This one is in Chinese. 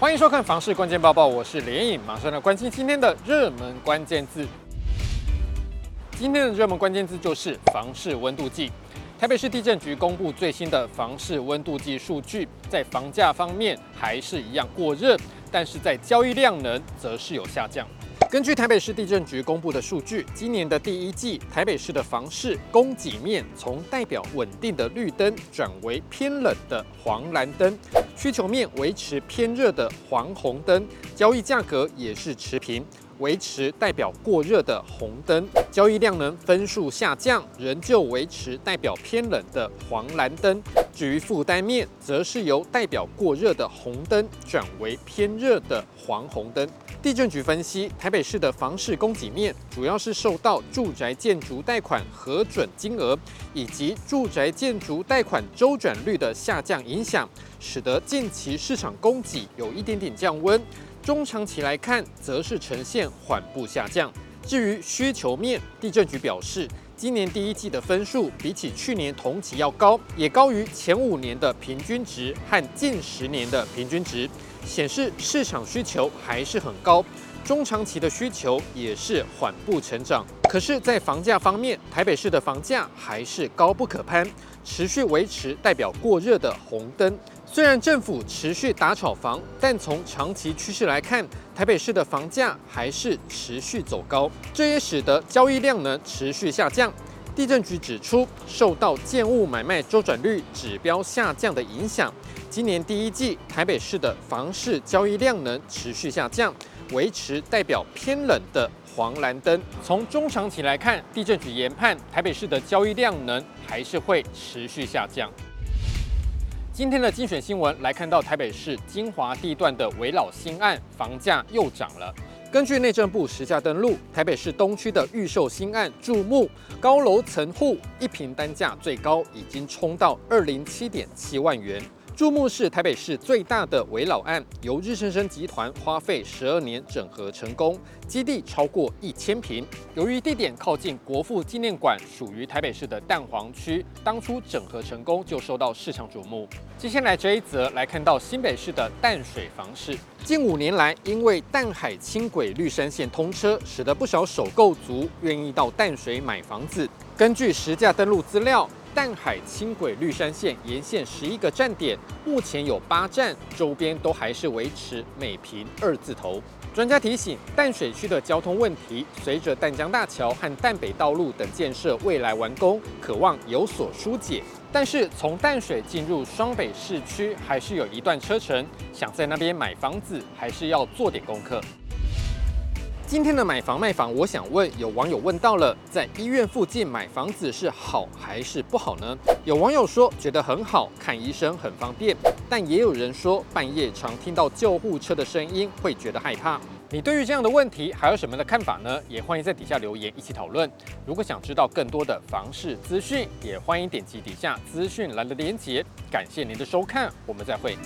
欢迎收看《房市关键报报》，我是连颖，马上来关心今天的热门关键字。今天的热门关键字就是房市温度计。台北市地震局公布最新的房市温度计数据，在房价方面还是一样过热，但是在交易量能则是有下降。根据台北市地震局公布的数据，今年的第一季，台北市的房市供给面从代表稳定的绿灯转为偏冷的黄蓝灯，需求面维持偏热的黄红灯，交易价格也是持平。维持代表过热的红灯，交易量能分数下降，仍旧维持代表偏冷的黄蓝灯。至于负担面，则是由代表过热的红灯转为偏热的黄红灯。地震局分析，台北市的房市供给面主要是受到住宅建筑贷款核准金额以及住宅建筑贷款周转率的下降影响，使得近期市场供给有一点点降温。中长期来看，则是呈现缓步下降。至于需求面，地震局表示，今年第一季的分数比起去年同期要高，也高于前五年的平均值和近十年的平均值，显示市场需求还是很高。中长期的需求也是缓步成长。可是，在房价方面，台北市的房价还是高不可攀，持续维持代表过热的红灯。虽然政府持续打炒房，但从长期趋势来看，台北市的房价还是持续走高，这也使得交易量能持续下降。地震局指出，受到建物买卖周转率指标下降的影响，今年第一季台北市的房市交易量能持续下降，维持代表偏冷的黄蓝灯。从中长期来看，地震局研判台北市的交易量能还是会持续下降。今天的精选新闻来看到台北市金华地段的维老新案房价又涨了。根据内政部实价登录，台北市东区的预售新案注目高楼层户一平单价最高已经冲到二零七点七万元。注目是台北市最大的围老案，由日升升集团花费十二年整合成功，基地超过一千坪。由于地点靠近国父纪念馆，属于台北市的蛋黄区，当初整合成功就受到市场瞩目。接下来这一则来看到新北市的淡水房市，近五年来因为淡海轻轨绿山线通车，使得不少首购族愿意到淡水买房子。根据实价登录资料。淡海轻轨绿山线沿线十一个站点，目前有八站，周边都还是维持每平二字头。专家提醒，淡水区的交通问题，随着淡江大桥和淡北道路等建设未来完工，可望有所疏解。但是从淡水进入双北市区，还是有一段车程，想在那边买房子，还是要做点功课。今天的买房卖房，我想问有网友问到了，在医院附近买房子是好还是不好呢？有网友说觉得很好，看医生很方便，但也有人说半夜常听到救护车的声音会觉得害怕。你对于这样的问题还有什么的看法呢？也欢迎在底下留言一起讨论。如果想知道更多的房市资讯，也欢迎点击底下资讯栏的链接。感谢您的收看，我们再会。